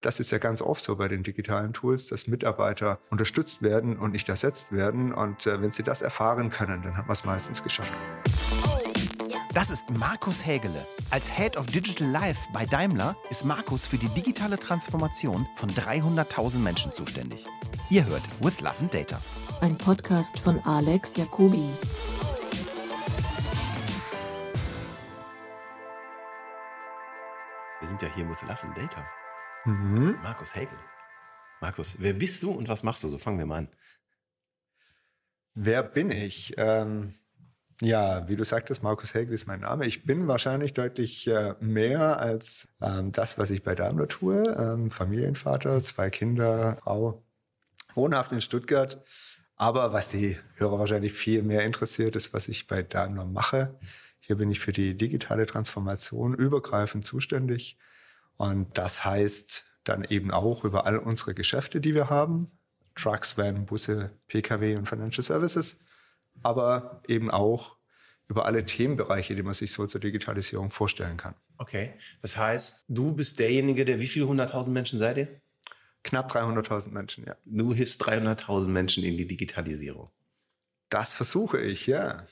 Das ist ja ganz oft so bei den digitalen Tools, dass Mitarbeiter unterstützt werden und nicht ersetzt werden. Und äh, wenn sie das erfahren können, dann hat man es meistens geschafft. Das ist Markus Hägele. Als Head of Digital Life bei Daimler ist Markus für die digitale Transformation von 300.000 Menschen zuständig. Ihr hört With Love and Data. Ein Podcast von Alex Jacobi. Wir sind ja hier with Love and Data. Mhm. Markus Hegel. Markus, wer bist du und was machst du? So fangen wir mal an. Wer bin ich? Ähm, ja, wie du sagtest, Markus Hegel ist mein Name. Ich bin wahrscheinlich deutlich äh, mehr als ähm, das, was ich bei Daimler tue. Ähm, Familienvater, zwei Kinder, Frau, wohnhaft in Stuttgart. Aber was die Hörer wahrscheinlich viel mehr interessiert, ist, was ich bei Daimler mache. Hier bin ich für die digitale Transformation übergreifend zuständig. Und das heißt dann eben auch über all unsere Geschäfte, die wir haben. Trucks, Van, Busse, Pkw und Financial Services. Aber eben auch über alle Themenbereiche, die man sich so zur Digitalisierung vorstellen kann. Okay, das heißt, du bist derjenige, der wie viele hunderttausend Menschen seid ihr? Knapp 300.000 Menschen, ja. Du hilfst 300.000 Menschen in die Digitalisierung. Das versuche ich, ja.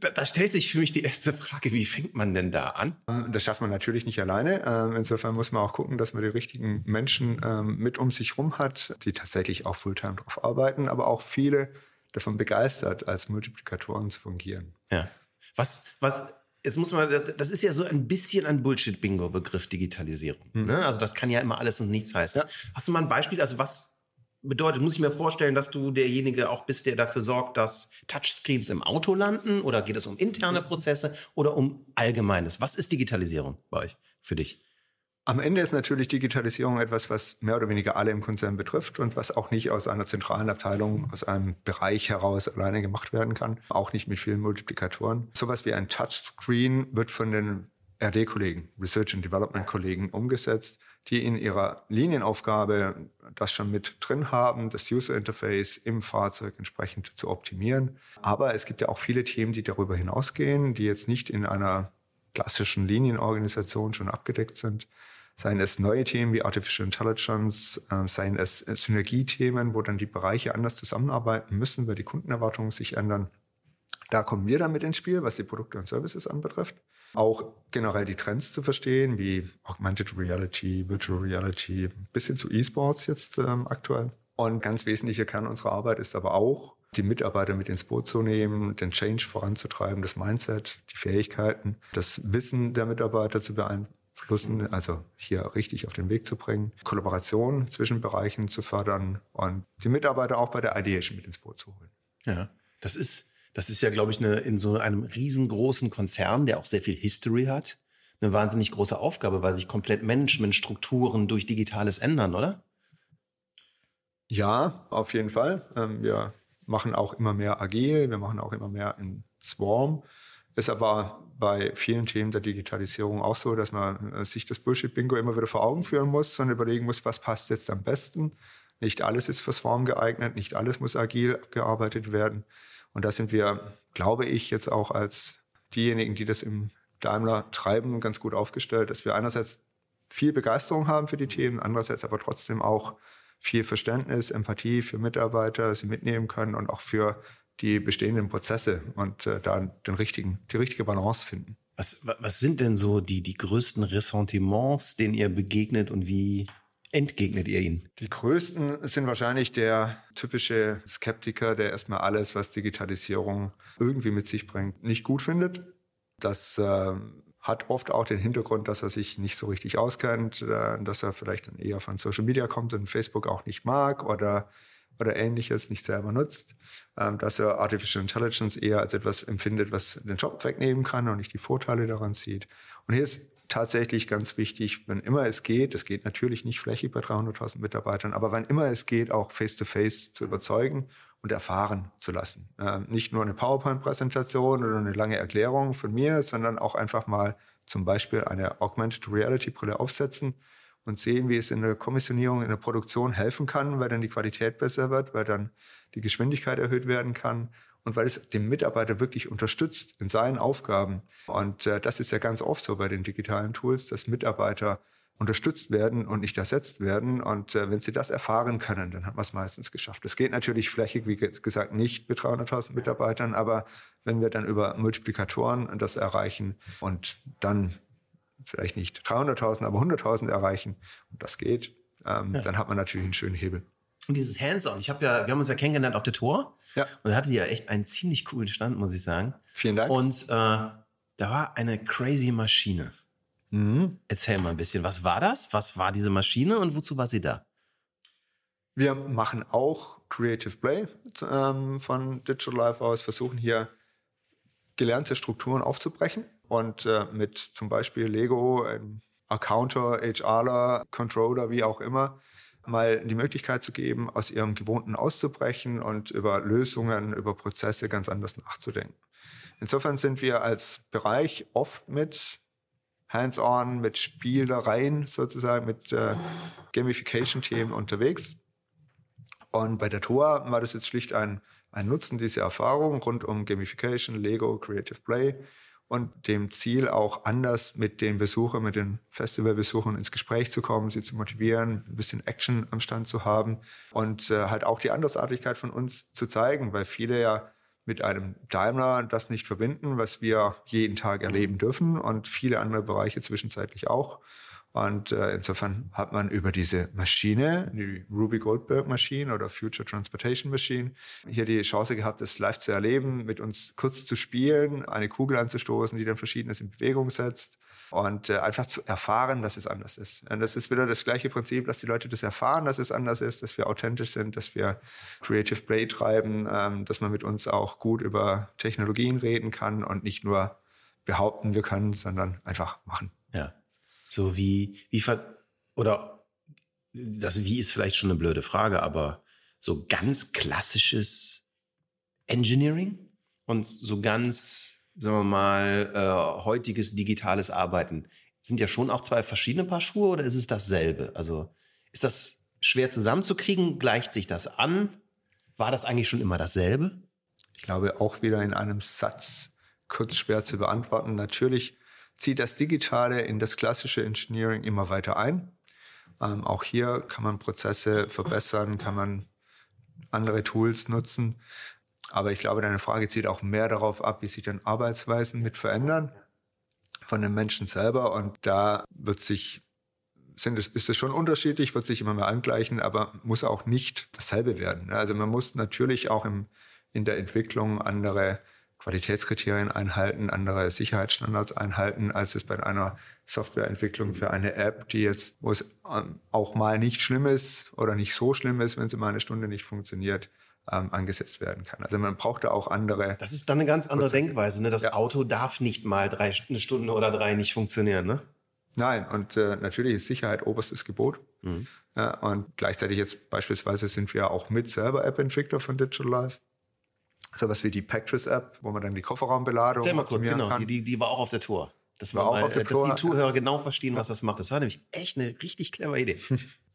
Da, da, stellt sich für mich die erste Frage, wie fängt man denn da an? Das schafft man natürlich nicht alleine. Ähm, insofern muss man auch gucken, dass man die richtigen Menschen ähm, mit um sich rum hat, die tatsächlich auch Fulltime drauf arbeiten, aber auch viele davon begeistert, als Multiplikatoren zu fungieren. Ja. Was, was, jetzt muss man, das, das ist ja so ein bisschen ein Bullshit-Bingo-Begriff Digitalisierung. Mhm. Ne? Also das kann ja immer alles und nichts heißen. Ja. Hast du mal ein Beispiel? Also was bedeutet, muss ich mir vorstellen, dass du derjenige auch bist, der dafür sorgt, dass Touchscreens im Auto landen? Oder geht es um interne Prozesse oder um Allgemeines? Was ist Digitalisierung bei euch, für dich? Am Ende ist natürlich Digitalisierung etwas, was mehr oder weniger alle im Konzern betrifft und was auch nicht aus einer zentralen Abteilung, aus einem Bereich heraus alleine gemacht werden kann. Auch nicht mit vielen Multiplikatoren. Sowas wie ein Touchscreen wird von den RD-Kollegen, Research and Development-Kollegen umgesetzt, die in ihrer Linienaufgabe das schon mit drin haben, das User Interface im Fahrzeug entsprechend zu optimieren. Aber es gibt ja auch viele Themen, die darüber hinausgehen, die jetzt nicht in einer klassischen Linienorganisation schon abgedeckt sind. Seien es neue Themen wie Artificial Intelligence, äh, seien es Synergiethemen, wo dann die Bereiche anders zusammenarbeiten müssen, weil die Kundenerwartungen sich ändern. Da kommen wir dann mit ins Spiel, was die Produkte und Services anbetrifft. Auch generell die Trends zu verstehen, wie Augmented Reality, Virtual Reality, bis hin zu E-Sports jetzt ähm, aktuell. Und ganz wesentlicher Kern unserer Arbeit ist aber auch, die Mitarbeiter mit ins Boot zu nehmen, den Change voranzutreiben, das Mindset, die Fähigkeiten, das Wissen der Mitarbeiter zu beeinflussen, also hier richtig auf den Weg zu bringen, Kollaboration zwischen Bereichen zu fördern und die Mitarbeiter auch bei der Ideation mit ins Boot zu holen. Ja, das ist das ist ja, glaube ich, eine, in so einem riesengroßen Konzern, der auch sehr viel History hat, eine wahnsinnig große Aufgabe, weil sich komplett Managementstrukturen durch Digitales ändern, oder? Ja, auf jeden Fall. Ähm, wir machen auch immer mehr agil, wir machen auch immer mehr in Swarm. Ist aber bei vielen Themen der Digitalisierung auch so, dass man äh, sich das Bullshit-Bingo immer wieder vor Augen führen muss und überlegen muss, was passt jetzt am besten. Nicht alles ist für Swarm geeignet, nicht alles muss agil abgearbeitet werden. Und da sind wir, glaube ich, jetzt auch als diejenigen, die das im Daimler treiben, ganz gut aufgestellt, dass wir einerseits viel Begeisterung haben für die Themen, andererseits aber trotzdem auch viel Verständnis, Empathie für Mitarbeiter, sie mitnehmen können und auch für die bestehenden Prozesse und äh, da den richtigen, die richtige Balance finden. Was, was sind denn so die, die größten Ressentiments, denen ihr begegnet und wie entgegnet ihr ihnen? Die größten sind wahrscheinlich der typische Skeptiker, der erstmal alles, was Digitalisierung irgendwie mit sich bringt, nicht gut findet. Das äh, hat oft auch den Hintergrund, dass er sich nicht so richtig auskennt, äh, dass er vielleicht dann eher von Social Media kommt und Facebook auch nicht mag oder oder ähnliches nicht selber nutzt, ähm, dass er Artificial Intelligence eher als etwas empfindet, was den Job wegnehmen kann und nicht die Vorteile daran sieht. Und hier ist tatsächlich ganz wichtig, wenn immer es geht, es geht natürlich nicht flächig bei 300.000 Mitarbeitern, aber wenn immer es geht, auch face-to-face -face zu überzeugen und erfahren zu lassen. Ähm, nicht nur eine PowerPoint-Präsentation oder eine lange Erklärung von mir, sondern auch einfach mal zum Beispiel eine Augmented Reality-Brille aufsetzen und sehen, wie es in der Kommissionierung, in der Produktion helfen kann, weil dann die Qualität besser wird, weil dann die Geschwindigkeit erhöht werden kann und weil es den Mitarbeiter wirklich unterstützt in seinen Aufgaben. Und äh, das ist ja ganz oft so bei den digitalen Tools, dass Mitarbeiter unterstützt werden und nicht ersetzt werden. Und äh, wenn sie das erfahren können, dann hat man es meistens geschafft. Das geht natürlich flächig, wie gesagt, nicht mit 300.000 Mitarbeitern, aber wenn wir dann über Multiplikatoren das erreichen und dann vielleicht nicht 300.000, aber 100.000 erreichen, und das geht, ähm, ja. dann hat man natürlich einen schönen Hebel. Und dieses Hands-on, ich habe ja, wir haben uns ja kennengelernt auf der Tor. Ja. Und da hatte ja echt einen ziemlich coolen Stand, muss ich sagen. Vielen Dank. Und äh, da war eine crazy Maschine. Mhm. Erzähl mal ein bisschen, was war das? Was war diese Maschine und wozu war sie da? Wir machen auch Creative Play ähm, von Digital Life aus, versuchen hier gelernte Strukturen aufzubrechen und äh, mit zum Beispiel Lego, ähm, Accounter, HRler, Controller, wie auch immer, mal die Möglichkeit zu geben, aus ihrem Gewohnten auszubrechen und über Lösungen, über Prozesse ganz anders nachzudenken. Insofern sind wir als Bereich oft mit hands-on, mit Spielereien sozusagen, mit äh, Gamification-Themen unterwegs. Und bei der TOA war das jetzt schlicht ein, ein Nutzen dieser Erfahrung rund um Gamification, Lego, Creative Play und dem Ziel auch anders mit den Besuchern, mit den Festivalbesuchern ins Gespräch zu kommen, sie zu motivieren, ein bisschen Action am Stand zu haben und äh, halt auch die Andersartigkeit von uns zu zeigen, weil viele ja mit einem Daimler das nicht verbinden, was wir jeden Tag erleben dürfen und viele andere Bereiche zwischenzeitlich auch. Und äh, insofern hat man über diese Maschine, die Ruby Goldberg Maschine oder Future Transportation Machine, hier die Chance gehabt, das live zu erleben, mit uns kurz zu spielen, eine Kugel anzustoßen, die dann Verschiedenes in Bewegung setzt und äh, einfach zu erfahren, dass es anders ist. Und das ist wieder das gleiche Prinzip, dass die Leute das erfahren, dass es anders ist, dass wir authentisch sind, dass wir Creative Play treiben, ähm, dass man mit uns auch gut über Technologien reden kann und nicht nur behaupten, wir können, sondern einfach machen. Ja. So wie, wie ver oder das Wie ist vielleicht schon eine blöde Frage, aber so ganz klassisches Engineering und so ganz, sagen wir mal, äh, heutiges digitales Arbeiten sind ja schon auch zwei verschiedene Paar Schuhe oder ist es dasselbe? Also ist das schwer zusammenzukriegen? Gleicht sich das an? War das eigentlich schon immer dasselbe? Ich glaube, auch wieder in einem Satz kurz schwer zu beantworten. Natürlich zieht das Digitale in das klassische Engineering immer weiter ein. Ähm, auch hier kann man Prozesse verbessern, kann man andere Tools nutzen. Aber ich glaube, deine Frage zielt auch mehr darauf ab, wie sich dann Arbeitsweisen mit verändern von den Menschen selber. Und da wird sich, sind es, ist es schon unterschiedlich, wird sich immer mehr angleichen, aber muss auch nicht dasselbe werden. Also man muss natürlich auch im, in der Entwicklung andere Qualitätskriterien einhalten, andere Sicherheitsstandards einhalten, als es bei einer Softwareentwicklung für eine App, die jetzt, wo es ähm, auch mal nicht schlimm ist oder nicht so schlimm ist, wenn sie mal eine Stunde nicht funktioniert, ähm, angesetzt werden kann. Also man braucht da auch andere. Das ist dann eine ganz andere Prozesse. Denkweise. Ne? Das ja. Auto darf nicht mal drei eine Stunde oder drei nicht funktionieren. Ne? Nein, und äh, natürlich ist Sicherheit oberstes Gebot. Mhm. Äh, und gleichzeitig jetzt beispielsweise sind wir auch mit selber App-Entwickler von Digital Life sowas wie die Pactress-App, wo man dann die Kofferraumbeladung. Erzähl mal kurz, genau. Die, die, die war auch auf der Tour. Das war, war auch mal, auf der Tour. Dass die Zuhörer genau verstehen, was das macht. Das war nämlich echt eine richtig clevere Idee.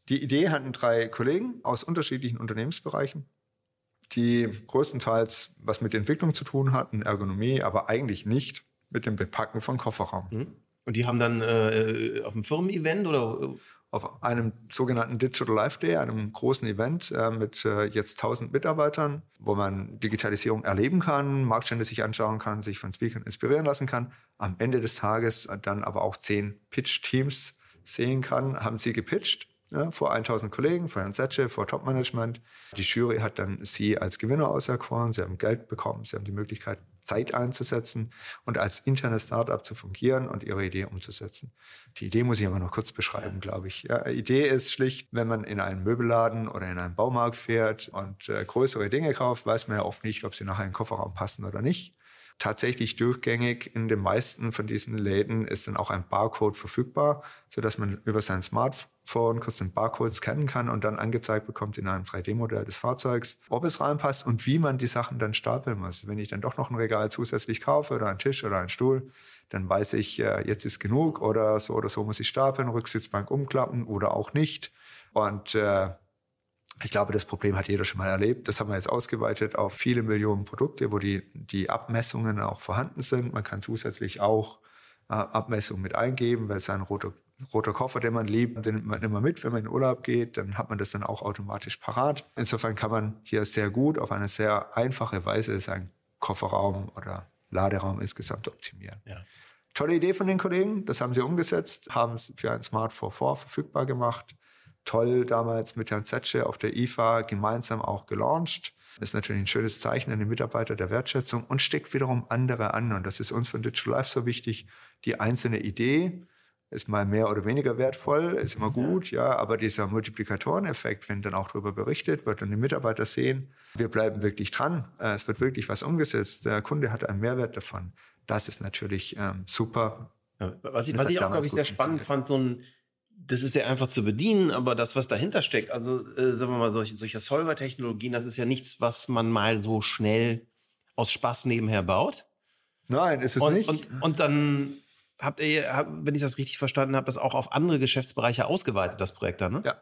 Die Idee hatten drei Kollegen aus unterschiedlichen Unternehmensbereichen, die größtenteils was mit Entwicklung zu tun hatten, Ergonomie, aber eigentlich nicht mit dem Bepacken von Kofferraum. Mhm. Und die haben dann äh, auf einem Firmen-Event oder auf einem sogenannten Digital Life Day, einem großen Event äh, mit äh, jetzt 1000 Mitarbeitern, wo man Digitalisierung erleben kann, Marktstände sich anschauen kann, sich von Speakern inspirieren lassen kann. Am Ende des Tages dann aber auch zehn Pitch-Teams sehen kann, haben sie gepitcht ja, vor 1000 Kollegen, vor Herrn Setsche, vor Top-Management. Die Jury hat dann sie als Gewinner auserkoren. Sie haben Geld bekommen, sie haben die Möglichkeit, Zeit einzusetzen und als internes Startup zu fungieren und ihre Idee umzusetzen. Die Idee muss ich aber noch kurz beschreiben, glaube ich. Ja, Idee ist schlicht, wenn man in einen Möbelladen oder in einen Baumarkt fährt und äh, größere Dinge kauft, weiß man ja oft nicht, ob sie nachher in den Kofferraum passen oder nicht tatsächlich durchgängig in den meisten von diesen Läden ist dann auch ein Barcode verfügbar, so dass man über sein Smartphone kurz den Barcode scannen kann und dann angezeigt bekommt in einem 3D-Modell des Fahrzeugs, ob es reinpasst und wie man die Sachen dann stapeln muss. Wenn ich dann doch noch ein Regal zusätzlich kaufe oder einen Tisch oder einen Stuhl, dann weiß ich, äh, jetzt ist genug oder so oder so muss ich stapeln, Rücksitzbank umklappen oder auch nicht. Und äh, ich glaube, das Problem hat jeder schon mal erlebt. Das haben wir jetzt ausgeweitet auf viele Millionen Produkte, wo die, die Abmessungen auch vorhanden sind. Man kann zusätzlich auch äh, Abmessungen mit eingeben, weil sein roter roter Koffer, den man liebt, den nimmt man immer mit, wenn man in Urlaub geht, dann hat man das dann auch automatisch parat. Insofern kann man hier sehr gut auf eine sehr einfache Weise seinen Kofferraum oder Laderaum insgesamt optimieren. Ja. Tolle Idee von den Kollegen, das haben sie umgesetzt, haben es für ein Smart 4 verfügbar gemacht. Toll damals mit Herrn Zetsche auf der IFA gemeinsam auch gelauncht. Das ist natürlich ein schönes Zeichen an die Mitarbeiter der Wertschätzung und steckt wiederum andere an. Und das ist uns von Digital Life so wichtig. Die einzelne Idee ist mal mehr oder weniger wertvoll, ist immer gut, ja, aber dieser Multiplikatoreneffekt, wenn dann auch darüber berichtet wird und die Mitarbeiter sehen, wir bleiben wirklich dran, äh, es wird wirklich was umgesetzt, der Kunde hat einen Mehrwert davon, das ist natürlich ähm, super. Was ich, was ich auch, glaube ich, sehr spannend fand, so ein das ist ja einfach zu bedienen, aber das, was dahinter steckt, also äh, sagen wir mal, solche, solche Solver-Technologien, das ist ja nichts, was man mal so schnell aus Spaß nebenher baut. Nein, ist es und, nicht. Und, und dann habt ihr, wenn ich das richtig verstanden habe, das auch auf andere Geschäftsbereiche ausgeweitet, das Projekt dann, ne? Ja.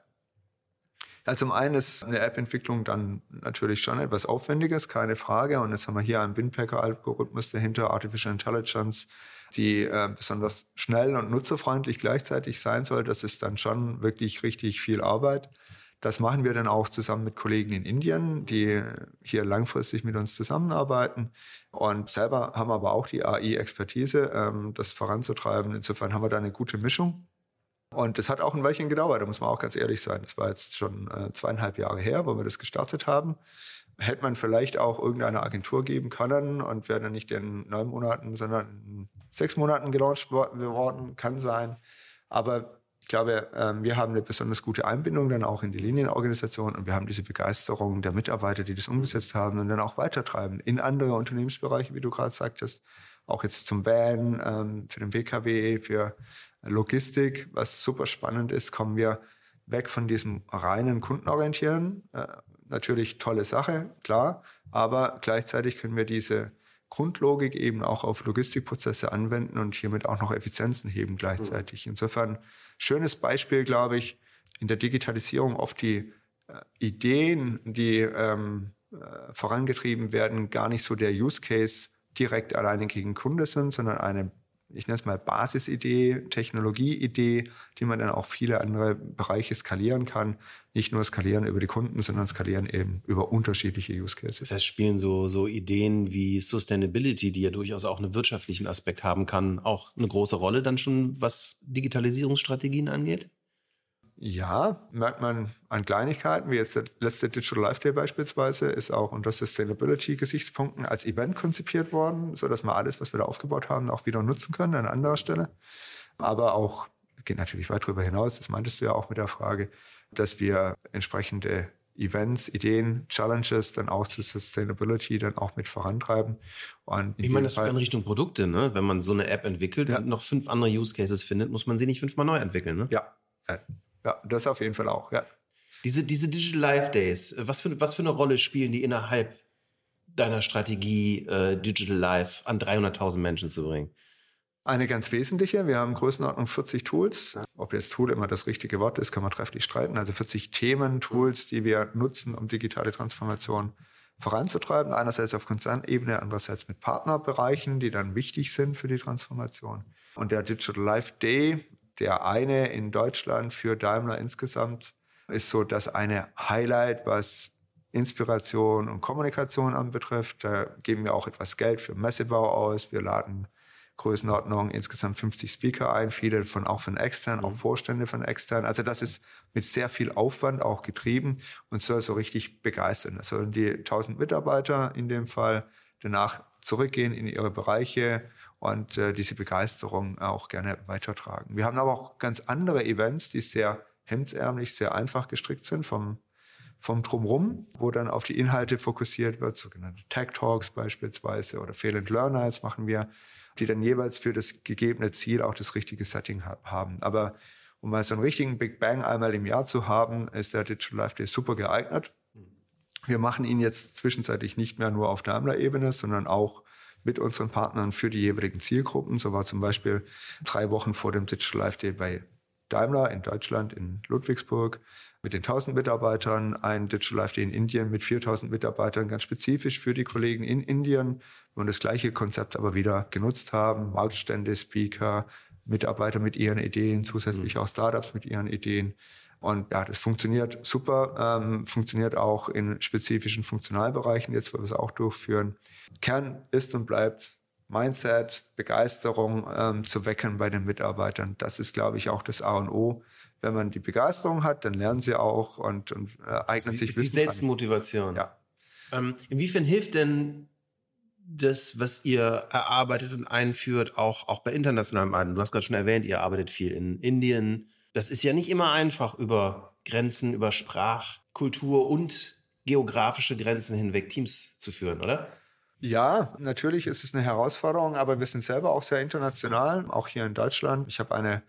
Ja, zum einen ist eine App-Entwicklung dann natürlich schon etwas Aufwendiges, keine Frage. Und jetzt haben wir hier einen Binpacker-Algorithmus dahinter, Artificial Intelligence, die äh, besonders schnell und nutzerfreundlich gleichzeitig sein soll. Das ist dann schon wirklich richtig viel Arbeit. Das machen wir dann auch zusammen mit Kollegen in Indien, die hier langfristig mit uns zusammenarbeiten. Und selber haben aber auch die AI-Expertise, ähm, das voranzutreiben. Insofern haben wir da eine gute Mischung. Und das hat auch ein Weilchen gedauert, da muss man auch ganz ehrlich sein. Das war jetzt schon äh, zweieinhalb Jahre her, wo wir das gestartet haben. Hätte man vielleicht auch irgendeine Agentur geben können und wäre dann nicht in neun Monaten, sondern in sechs Monaten gelauncht worden, kann sein. Aber ich glaube, ähm, wir haben eine besonders gute Einbindung dann auch in die Linienorganisation und wir haben diese Begeisterung der Mitarbeiter, die das umgesetzt haben und dann auch weitertreiben in andere Unternehmensbereiche, wie du gerade sagtest. Auch jetzt zum Van, ähm, für den WKW, für Logistik, was super spannend ist, kommen wir weg von diesem reinen Kundenorientieren. Äh, natürlich tolle Sache, klar, aber gleichzeitig können wir diese Grundlogik eben auch auf Logistikprozesse anwenden und hiermit auch noch Effizienzen heben gleichzeitig. Insofern schönes Beispiel, glaube ich, in der Digitalisierung oft die äh, Ideen, die ähm, äh, vorangetrieben werden, gar nicht so der Use Case direkt alleine gegen Kunde sind, sondern eine ich nenne es mal Basisidee, Technologieidee, die man dann auch viele andere Bereiche skalieren kann. Nicht nur skalieren über die Kunden, sondern skalieren eben über unterschiedliche Use Cases. Das heißt, spielen so, so Ideen wie Sustainability, die ja durchaus auch einen wirtschaftlichen Aspekt haben kann, auch eine große Rolle dann schon, was Digitalisierungsstrategien angeht? Ja, merkt man an Kleinigkeiten, wie jetzt der letzte Digital Life Day beispielsweise, ist auch unter Sustainability-Gesichtspunkten als Event konzipiert worden, so dass wir alles, was wir da aufgebaut haben, auch wieder nutzen können an anderer Stelle. Aber auch, geht natürlich weit darüber hinaus, das meintest du ja auch mit der Frage, dass wir entsprechende Events, Ideen, Challenges dann auch zu Sustainability dann auch mit vorantreiben. Und ich meine, das ist in Richtung Produkte, ne? Wenn man so eine App entwickelt ja. und noch fünf andere Use Cases findet, muss man sie nicht fünfmal neu entwickeln, ne? Ja. Ja, das auf jeden Fall auch, ja. Diese, diese Digital Life Days, was für, was für eine Rolle spielen die innerhalb deiner Strategie, äh, Digital Life an 300.000 Menschen zu bringen? Eine ganz wesentliche. Wir haben Größenordnung 40 Tools. Ob jetzt Tool immer das richtige Wort ist, kann man trefflich streiten. Also 40 Themen, Tools, die wir nutzen, um digitale Transformation voranzutreiben. Einerseits auf Konzernebene, andererseits mit Partnerbereichen, die dann wichtig sind für die Transformation. Und der Digital Life Day der eine in Deutschland für Daimler insgesamt ist so das eine Highlight, was Inspiration und Kommunikation anbetrifft. Da geben wir auch etwas Geld für Messebau aus. Wir laden Größenordnung insgesamt 50 Speaker ein, viele davon auch von extern, auch mhm. Vorstände von extern. Also das ist mit sehr viel Aufwand auch getrieben und soll so richtig begeistern. Das sollen die 1000 Mitarbeiter in dem Fall danach zurückgehen in ihre Bereiche, und äh, diese Begeisterung auch gerne weitertragen. Wir haben aber auch ganz andere Events, die sehr hemdsärmlich, sehr einfach gestrickt sind vom vom Drumrum, wo dann auf die Inhalte fokussiert wird, sogenannte Tech Talks beispielsweise oder Fail and Learn Nights machen wir, die dann jeweils für das gegebene Ziel auch das richtige Setting haben. Aber um mal so einen richtigen Big Bang einmal im Jahr zu haben, ist der Digital Life Day super geeignet. Wir machen ihn jetzt zwischenzeitlich nicht mehr nur auf Daimler-Ebene, sondern auch mit unseren Partnern für die jeweiligen Zielgruppen. So war zum Beispiel drei Wochen vor dem Digital Life Day bei Daimler in Deutschland, in Ludwigsburg, mit den 1000 Mitarbeitern, ein Digital Life Day in Indien mit 4000 Mitarbeitern, ganz spezifisch für die Kollegen in Indien und das gleiche Konzept aber wieder genutzt haben, Marktstände, Speaker, Mitarbeiter mit ihren Ideen, zusätzlich mhm. auch Startups mit ihren Ideen. Und ja, das funktioniert super, ähm, funktioniert auch in spezifischen Funktionalbereichen, jetzt wo wir es auch durchführen. Kern ist und bleibt Mindset, Begeisterung ähm, zu wecken bei den Mitarbeitern. Das ist, glaube ich, auch das A und O. Wenn man die Begeisterung hat, dann lernen sie auch und, und äh, eignen sich ist Wissen. Die Selbstmotivation. An. Ja. Ähm, inwiefern hilft denn das, was ihr erarbeitet und einführt, auch, auch bei internationalen Arbeiten? Du hast gerade schon erwähnt, ihr arbeitet viel in Indien. Das ist ja nicht immer einfach, über Grenzen, über Sprach, Kultur und geografische Grenzen hinweg Teams zu führen, oder? Ja, natürlich ist es eine Herausforderung, aber wir sind selber auch sehr international, auch hier in Deutschland. Ich habe eine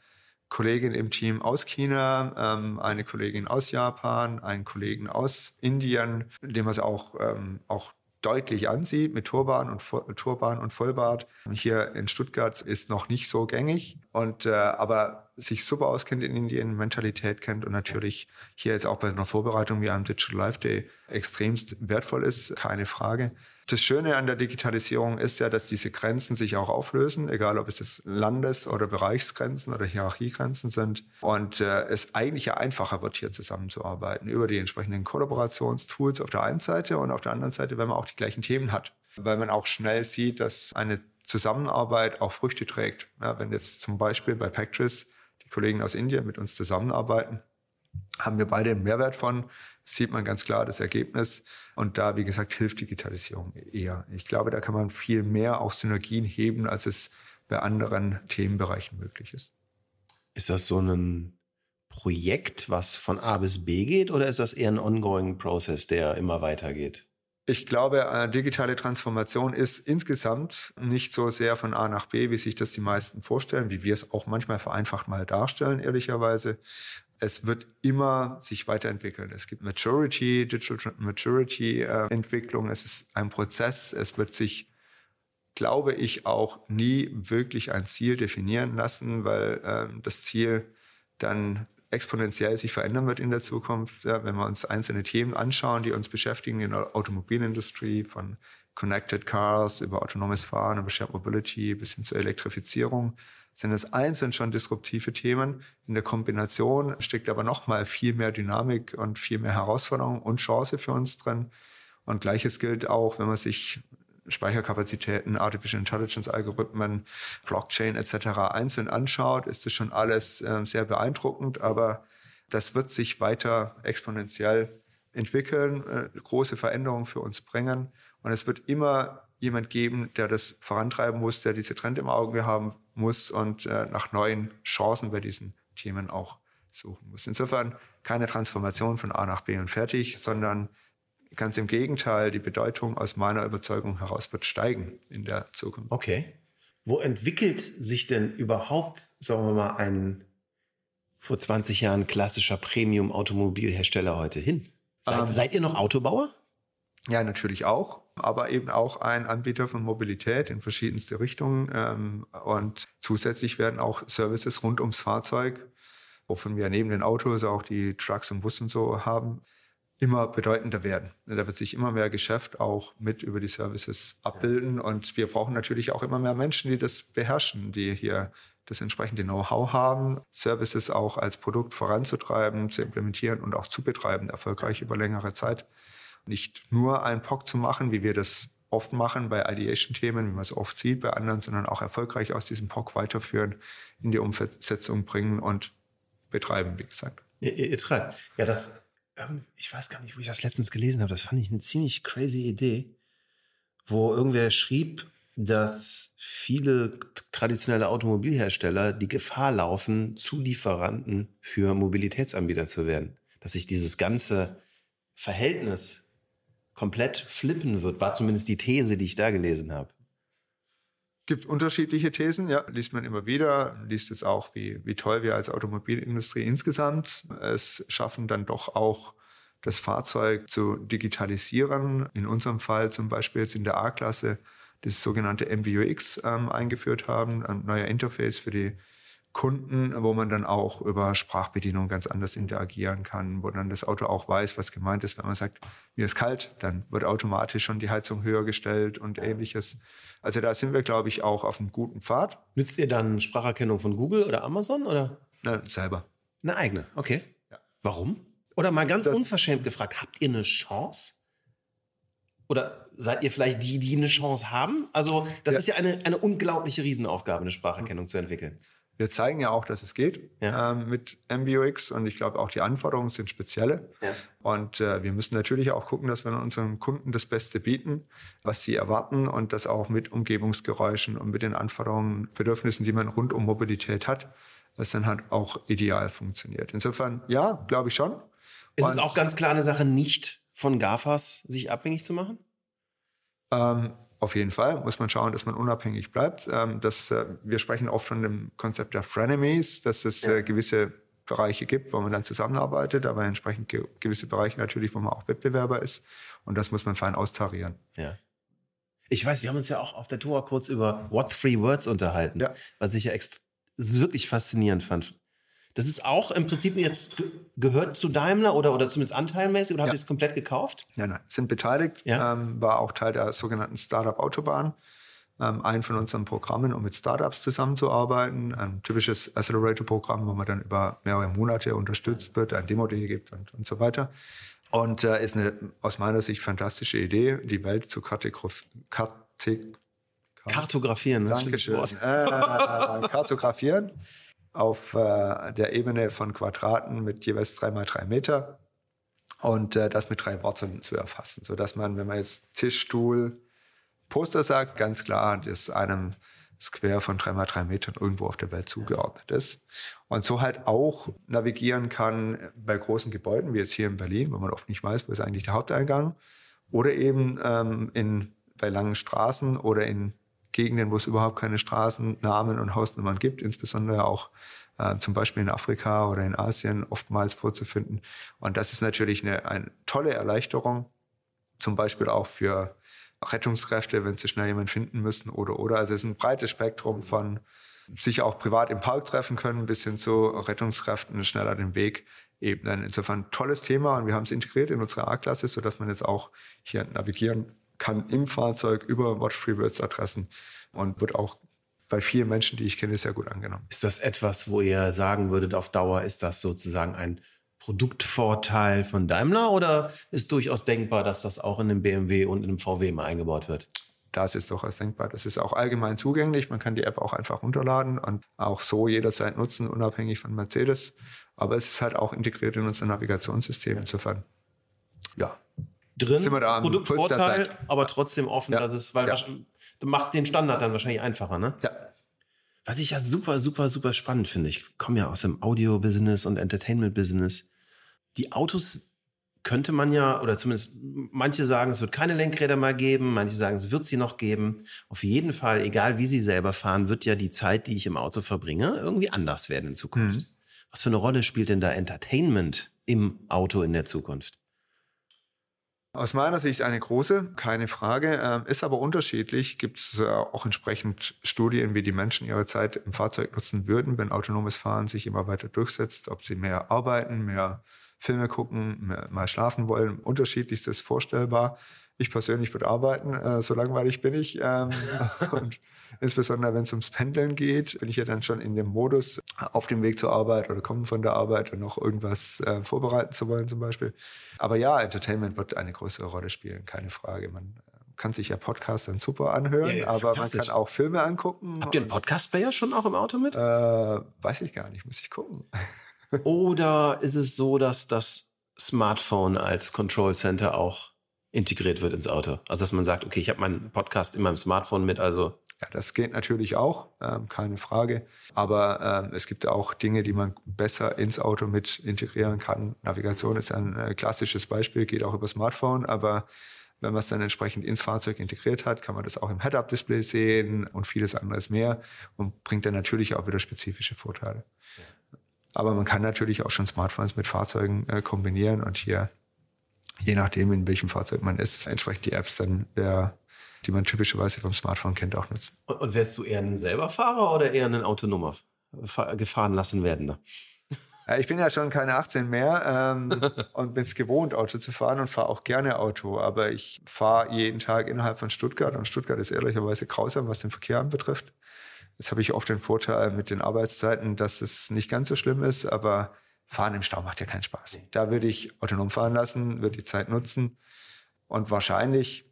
Kollegin im Team aus China, ähm, eine Kollegin aus Japan, einen Kollegen aus Indien, dem man es auch, ähm, auch deutlich ansieht mit Turban und Turban und Vollbart. Hier in Stuttgart ist noch nicht so gängig und äh, aber sich super auskennt in Indien, Mentalität kennt und natürlich hier jetzt auch bei einer Vorbereitung wie einem Digital Life Day extremst wertvoll ist, keine Frage. Das Schöne an der Digitalisierung ist ja, dass diese Grenzen sich auch auflösen, egal ob es jetzt Landes- oder Bereichsgrenzen oder Hierarchiegrenzen sind. Und äh, es eigentlich ja einfacher wird, hier zusammenzuarbeiten über die entsprechenden Kollaborationstools auf der einen Seite und auf der anderen Seite, wenn man auch die gleichen Themen hat. Weil man auch schnell sieht, dass eine Zusammenarbeit auch Früchte trägt. Ja, wenn jetzt zum Beispiel bei Pactris die Kollegen aus Indien mit uns zusammenarbeiten, haben wir beide einen Mehrwert von, sieht man ganz klar das Ergebnis. Und da, wie gesagt, hilft Digitalisierung eher. Ich glaube, da kann man viel mehr auch Synergien heben, als es bei anderen Themenbereichen möglich ist. Ist das so ein Projekt, was von A bis B geht, oder ist das eher ein ongoing Process, der immer weitergeht? Ich glaube, äh, digitale Transformation ist insgesamt nicht so sehr von A nach B, wie sich das die meisten vorstellen, wie wir es auch manchmal vereinfacht mal darstellen, ehrlicherweise, es wird immer sich weiterentwickeln. Es gibt Maturity, Digital Maturity äh, Entwicklung. Es ist ein Prozess. Es wird sich, glaube ich, auch nie wirklich ein Ziel definieren lassen, weil ähm, das Ziel dann exponentiell sich verändern wird in der Zukunft. Ja, wenn wir uns einzelne Themen anschauen, die uns beschäftigen in der Automobilindustrie, von Connected Cars über autonomes Fahren, über Shared Mobility bis hin zur Elektrifizierung, sind es einzeln schon disruptive Themen. In der Kombination steckt aber noch mal viel mehr Dynamik und viel mehr Herausforderung und Chance für uns drin. Und gleiches gilt auch, wenn man sich Speicherkapazitäten, Artificial Intelligence Algorithmen, Blockchain etc. einzeln anschaut, ist das schon alles äh, sehr beeindruckend, aber das wird sich weiter exponentiell entwickeln, äh, große Veränderungen für uns bringen und es wird immer jemand geben, der das vorantreiben muss, der diese Trend im Auge haben muss und äh, nach neuen Chancen bei diesen Themen auch suchen muss. Insofern keine Transformation von A nach B und fertig, sondern ganz im Gegenteil, die Bedeutung aus meiner Überzeugung heraus wird steigen in der Zukunft. Okay. Wo entwickelt sich denn überhaupt, sagen wir mal, ein vor 20 Jahren klassischer Premium-Automobilhersteller heute hin? Seid, ähm, seid ihr noch Autobauer? Ja, natürlich auch, aber eben auch ein Anbieter von Mobilität in verschiedenste Richtungen. Ähm, und zusätzlich werden auch Services rund ums Fahrzeug, wovon wir neben den Autos auch die Trucks und Bus und so haben, immer bedeutender werden. Da wird sich immer mehr Geschäft auch mit über die Services abbilden. Und wir brauchen natürlich auch immer mehr Menschen, die das beherrschen, die hier das entsprechende Know-how haben, Services auch als Produkt voranzutreiben, zu implementieren und auch zu betreiben, erfolgreich über längere Zeit nicht nur ein POC zu machen, wie wir das oft machen bei Ideation-Themen, wie man es oft sieht bei anderen, sondern auch erfolgreich aus diesem POC weiterführen, in die Umsetzung bringen und betreiben, wie gesagt. Ihr, ihr treibt. Ja, das, ich weiß gar nicht, wo ich das letztens gelesen habe. Das fand ich eine ziemlich crazy Idee, wo irgendwer schrieb, dass viele traditionelle Automobilhersteller die Gefahr laufen, Zulieferanten für Mobilitätsanbieter zu werden. Dass sich dieses ganze Verhältnis komplett flippen wird, war zumindest die These, die ich da gelesen habe. Gibt unterschiedliche Thesen, ja, liest man immer wieder, liest jetzt auch, wie, wie toll wir als Automobilindustrie insgesamt es schaffen, dann doch auch das Fahrzeug zu digitalisieren. In unserem Fall zum Beispiel jetzt in der A-Klasse das sogenannte MBUX ähm, eingeführt haben, ein neuer Interface für die Kunden, wo man dann auch über Sprachbedienung ganz anders interagieren kann, wo dann das Auto auch weiß, was gemeint ist. Wenn man sagt, mir ist kalt, dann wird automatisch schon die Heizung höher gestellt und ähnliches. Also da sind wir, glaube ich, auch auf einem guten Pfad. Nützt ihr dann Spracherkennung von Google oder Amazon oder? Na, selber. Eine eigene, okay. Ja. Warum? Oder mal ganz Das- unverschämt gefragt, habt ihr eine Chance? Oder seid ihr vielleicht die, die eine Chance haben? Also, das Ja. ist ja eine, eine unglaubliche Riesenaufgabe, eine Spracherkennung zu entwickeln. Wir zeigen ja auch, dass es geht Ja. ähm, mit MBUX und ich glaube auch die Anforderungen sind spezielle. Ja. Und äh, wir müssen natürlich auch gucken, dass wir unseren Kunden das Beste bieten, was sie erwarten und das auch mit Umgebungsgeräuschen und mit den Anforderungen, Bedürfnissen, die man rund um Mobilität hat, was dann halt auch ideal funktioniert. Insofern, ja, glaube ich schon. Ist Und- es auch ganz klar eine Sache, nicht von GAFAs sich abhängig zu machen? Ähm, auf jeden Fall muss man schauen, dass man unabhängig bleibt. Ähm, das, äh, wir sprechen oft von dem Konzept der Frenemies, dass es äh, gewisse Bereiche gibt, wo man dann zusammenarbeitet, aber entsprechend ge gewisse Bereiche natürlich, wo man auch Wettbewerber ist. Und das muss man fein austarieren. Ja. Ich weiß, wir haben uns ja auch auf der Tour kurz über What Three Words unterhalten, Ja. was ich ja wirklich faszinierend fand. Das ist auch im Prinzip jetzt ge gehört zu Daimler oder, oder zumindest anteilmäßig oder habt Ja. ihr es komplett gekauft? Ja, nein, sind beteiligt, Ja. ähm, war auch Teil der sogenannten Startup Autobahn. Ähm, ein von unseren Programmen, um mit Startups zusammenzuarbeiten. Ein typisches Accelerator-Programm, wo man dann über mehrere Monate unterstützt wird, ein Demo-Day gibt und, und so weiter. Und äh, ist eine aus meiner Sicht fantastische Idee, die Welt zu kategorif- kate Kartografieren? Dankeschön. Äh, kartografieren auf äh, der Ebene von Quadraten mit jeweils drei mal drei Meter und äh, das mit drei Worten zu erfassen, sodass man, wenn man jetzt Tisch, Stuhl, Poster sagt, ganz klar, das einem Square von drei mal drei Metern irgendwo auf der Welt zugeordnet ist. Und so halt auch navigieren kann bei großen Gebäuden, wie jetzt hier in Berlin, wo man oft nicht weiß, wo ist eigentlich der Haupteingang, oder eben ähm, in, bei langen Straßen oder in Gegenden, wo es überhaupt keine Straßennamen und Hausnummern gibt, insbesondere auch äh, zum Beispiel in Afrika oder in Asien oftmals vorzufinden. Und das ist natürlich eine, eine tolle Erleichterung, zum Beispiel auch für Rettungskräfte, wenn sie schnell jemanden finden müssen oder oder. Also es ist ein breites Spektrum von sich auch privat im Park treffen können, bis hin zu Rettungskräften schneller den Weg ebnen. Insofern tolles Thema und wir haben es integriert in unsere A-Klasse, sodass man jetzt auch hier navigieren kann im Fahrzeug über Watch Free Words Adressen und wird auch bei vielen Menschen, die ich kenne, sehr gut angenommen. Ist das etwas, wo ihr sagen würdet, auf Dauer ist das sozusagen ein Produktvorteil von Daimler oder ist durchaus denkbar, dass das auch in einem BMW und in einem VW mal eingebaut wird? Das ist durchaus denkbar. Das ist auch allgemein zugänglich. Man kann die App auch einfach runterladen und auch so jederzeit nutzen, unabhängig von Mercedes. Aber es ist halt auch integriert in unser Navigationssystem. Insofern, ja, Drin, Produktvorteil, aber trotzdem offen, Ja. dass es, weil Ja. macht den Standard dann wahrscheinlich einfacher, ne? ja. Was ich ja super, super, super spannend finde, ich komme ja aus dem Audio-Business und Entertainment-Business. Die Autos könnte man ja, oder zumindest manche sagen, es wird keine Lenkräder mehr geben, manche sagen, es wird sie noch geben. Auf jeden Fall, egal wie sie selber fahren, wird ja die Zeit, die ich im Auto verbringe, irgendwie anders werden in Zukunft. Mhm. Was für eine Rolle spielt denn da Entertainment im Auto in der Zukunft? Aus meiner Sicht eine große, keine Frage. Ähm, ist aber unterschiedlich. Gibt es äh, auch entsprechend Studien, wie die Menschen ihre Zeit im Fahrzeug nutzen würden, wenn autonomes Fahren sich immer weiter durchsetzt, ob sie mehr arbeiten, mehr Filme gucken, mal schlafen wollen. Unterschiedlichstes vorstellbar. Ich persönlich würde arbeiten, äh, so langweilig bin ich. Ähm, und insbesondere wenn es ums Pendeln geht, bin ich ja dann schon in dem Modus, auf dem Weg zur Arbeit oder kommen von der Arbeit und noch irgendwas äh, vorbereiten zu wollen zum Beispiel. Aber ja, Entertainment wird eine größere Rolle spielen, keine Frage. Man äh, kann sich ja Podcasts dann super anhören, Ja, ja, aber man kann auch Filme angucken. Habt ihr einen Podcast-Player schon auch im Auto mit? Äh, weiß ich gar nicht, muss ich gucken. Oder ist es so, dass das Smartphone als Control Center auch integriert wird ins Auto? Also dass man sagt, okay, ich habe meinen Podcast in meinem Smartphone mit, also Ja, das geht natürlich auch, ähm, keine Frage. Aber ähm, es gibt auch Dinge, die man besser ins Auto mit integrieren kann. Navigation ist ein äh, klassisches Beispiel, geht auch über Smartphone, aber wenn man es dann entsprechend ins Fahrzeug integriert hat, kann man das auch im Head-Up-Display sehen und vieles anderes mehr und bringt dann natürlich auch wieder spezifische Vorteile. Aber man kann natürlich auch schon Smartphones mit Fahrzeugen äh, kombinieren und hier, je nachdem, in welchem Fahrzeug man ist, entsprechend die Apps dann der die man typischerweise vom Smartphone kennt, auch nutzen. und, und wärst du eher ein selber Fahrer oder eher ein autonomer gefahren lassen werden. Ne? Ich bin ja schon keine 18 mehr ähm, und bin es gewohnt, Auto zu fahren und fahre auch gerne Auto. Aber ich fahre jeden Tag innerhalb von Stuttgart und Stuttgart ist ehrlicherweise grausam, was den Verkehr anbetrifft. Jetzt habe ich oft den Vorteil mit den Arbeitszeiten, dass es nicht ganz so schlimm ist, aber Fahren im Stau macht ja keinen Spaß. Da würde ich autonom fahren lassen, würde die Zeit nutzen und wahrscheinlich